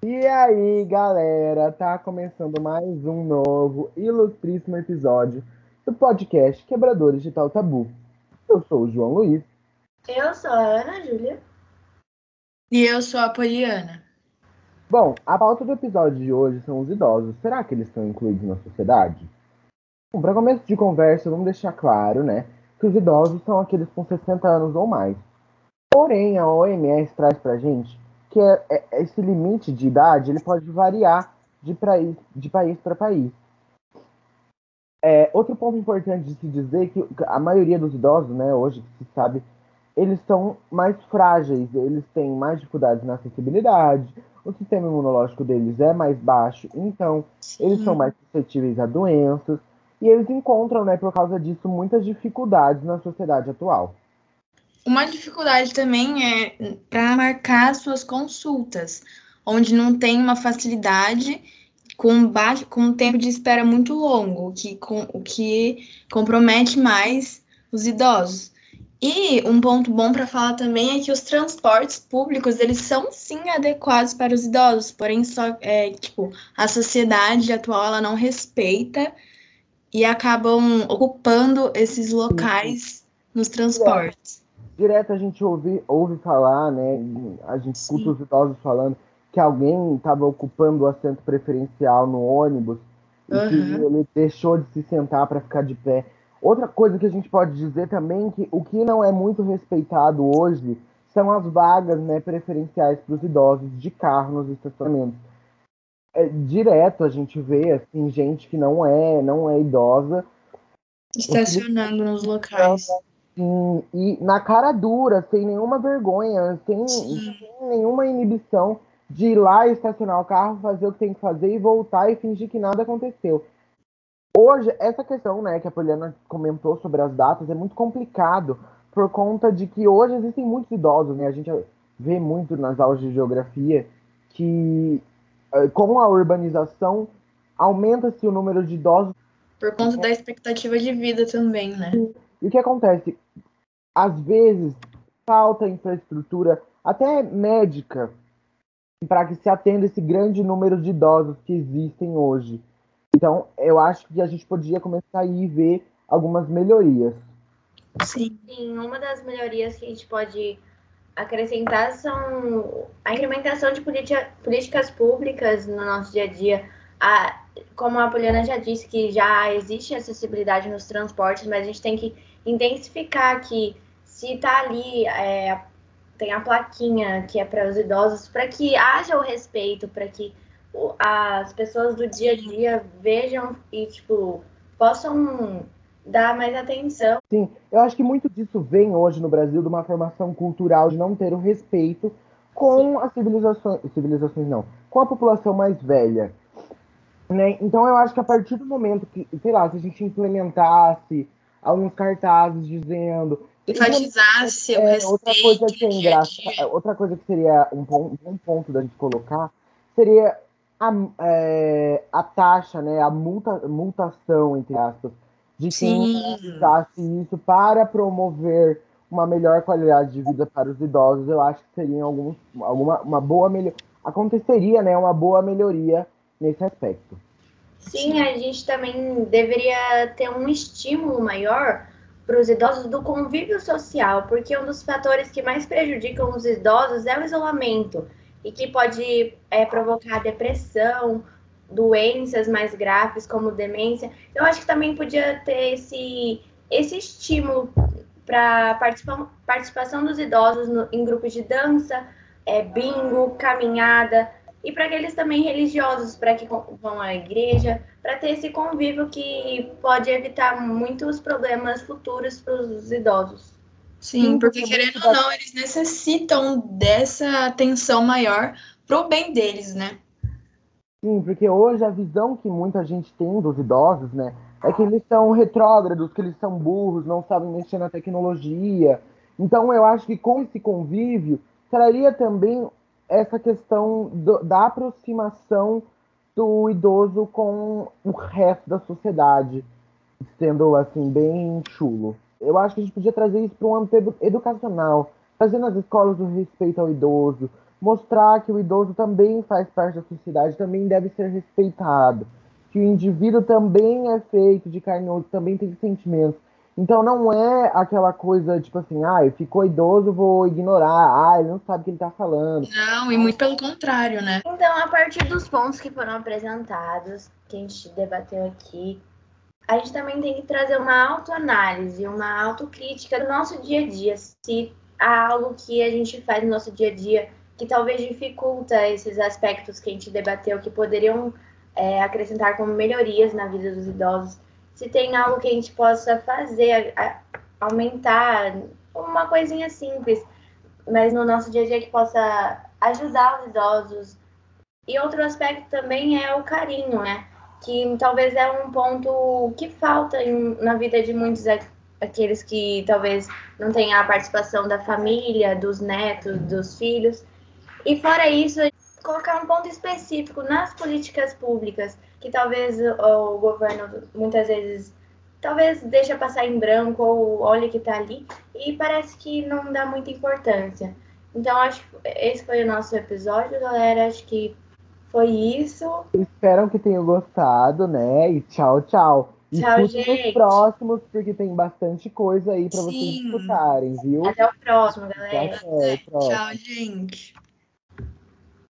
E aí, galera, tá começando mais um novo ilustríssimo episódio do podcast Quebradores de Tal Tabu. Eu sou o João Luiz. Eu sou a Ana Júlia. E eu sou a Poliana. Bom, a pauta do episódio de hoje são os idosos. Será que eles estão incluídos na sociedade? Bom, para começo de conversa, vamos deixar claro, né, que os idosos são aqueles com 60 anos ou mais. Porém, a OMS traz pra gente que é, é, esse limite de idade ele pode variar de, praís, de país para país. É, outro ponto importante de se dizer é que a maioria dos idosos, né, hoje que se sabe, eles são mais frágeis, eles têm mais dificuldades na acessibilidade, o sistema imunológico deles é mais baixo, então Sim. eles são mais suscetíveis a doenças e eles encontram, né, por causa disso, muitas dificuldades na sociedade atual. Uma dificuldade também é para marcar suas consultas, onde não tem uma facilidade com, baixo, com um tempo de espera muito longo, que, com, o que compromete mais os idosos. E um ponto bom para falar também é que os transportes públicos eles são sim adequados para os idosos, porém só é tipo a sociedade atual ela não respeita e acabam ocupando esses locais nos transportes direto a gente ouve, ouve falar, né? A gente Sim. escuta os idosos falando que alguém estava ocupando o assento preferencial no ônibus uhum. e que ele deixou de se sentar para ficar de pé. Outra coisa que a gente pode dizer também que o que não é muito respeitado hoje são as vagas né, preferenciais para os idosos de carro nos estacionamentos. É, direto a gente vê assim gente que não é não é idosa estacionando nos locais E na cara dura, sem nenhuma vergonha, sem, sem, nenhuma inibição de ir lá estacionar o carro, fazer o que tem que fazer e voltar e fingir que nada aconteceu. Hoje, essa questão, né, que a Poliana comentou sobre as datas, é muito complicado por conta de que hoje existem muitos idosos, né? A gente vê muito nas aulas de geografia que eh, com a urbanização aumenta-se o número de idosos. Por conta da expectativa de vida também, né? E o que acontece? às vezes falta infraestrutura, até médica, para que se atenda esse grande número de idosos que existem hoje. Então, eu acho que a gente podia começar a ir ver algumas melhorias. Sim. Sim, uma das melhorias que a gente pode acrescentar são a implementação de políticas públicas no nosso dia a dia. A, como a Poliana já disse, que já existe acessibilidade nos transportes, mas a gente tem que intensificar que se tá ali, é, tem a plaquinha que é para os idosos, para que haja o respeito, para que as pessoas do dia a dia vejam e, tipo, possam dar mais atenção. Sim, eu acho que muito disso vem hoje no Brasil de uma formação cultural de não ter o respeito com Sim. as civilizações, civilizações não, com a população mais velha. Né? Então eu acho que a partir do momento que, sei lá, se a gente implementasse alguns cartazes dizendo enfatizasse é, o respeito. Outra coisa que é outra coisa que seria um, um ponto da gente colocar seria a, é, a taxa, né, a multa, multação, entre aspas, de quem usasse isso para promover uma melhor qualidade de vida para os idosos. Eu acho que seria alguns, alguma uma boa melhor aconteceria, né, uma boa melhoria nesse aspecto. Sim, a gente também deveria ter um estímulo maior para os idosos do convívio social, porque um dos fatores que mais prejudicam os idosos é o isolamento e que pode é, provocar depressão, doenças mais graves como demência. Eu acho que também podia ter esse, esse estímulo para participa participação dos idosos no, em grupos de dança, é, bingo, caminhada, e para aqueles também religiosos, para que vão à igreja, para ter esse convívio que pode evitar muitos problemas futuros para os idosos. Sim, porque querendo ou não, eles necessitam dessa atenção maior para o bem deles, né? Sim, porque hoje a visão que muita gente tem dos idosos, né, é que eles são retrógrados, que eles são burros, não sabem mexer na tecnologia. Então eu acho que com esse convívio traria também essa questão do, da aproximação do idoso com o resto da sociedade, sendo assim bem chulo. Eu acho que a gente podia trazer isso para um âmbito educacional, trazer nas escolas o respeito ao idoso, mostrar que o idoso também faz parte da sociedade, também deve ser respeitado, que o indivíduo também é feito de carne e osso, também tem sentimentos. Então não é aquela coisa tipo assim, ah, ficou idoso, vou ignorar, ah, ele não sabe o que ele tá falando. Não, e muito pelo contrário, né? Então, a partir dos pontos que foram apresentados, que a gente debateu aqui, a gente também tem que trazer uma autoanálise, uma autocrítica do nosso dia a dia. Se há algo que a gente faz no nosso dia a dia que talvez dificulta esses aspectos que a gente debateu, que poderiam é, acrescentar como melhorias na vida dos idosos. Se tem algo que a gente possa fazer, aumentar, uma coisinha simples, mas no nosso dia a dia que possa ajudar os idosos. E outro aspecto também é o carinho, né? Que talvez é um ponto que falta em, na vida de muitos aqueles que talvez não tenham a participação da família, dos netos, dos filhos. E fora isso, colocar um ponto específico nas políticas públicas, que talvez o governo muitas vezes talvez deixa passar em branco ou olha que está ali e parece que não dá muita importância. Então acho que esse foi o nosso episódio, galera. Acho que foi isso. Espero que tenham gostado, né? E tchau, tchau. Tchau, gente. os próximos, porque tem bastante coisa aí para vocês escutarem, viu? Até o próximo, galera. Tchau, tchau gente.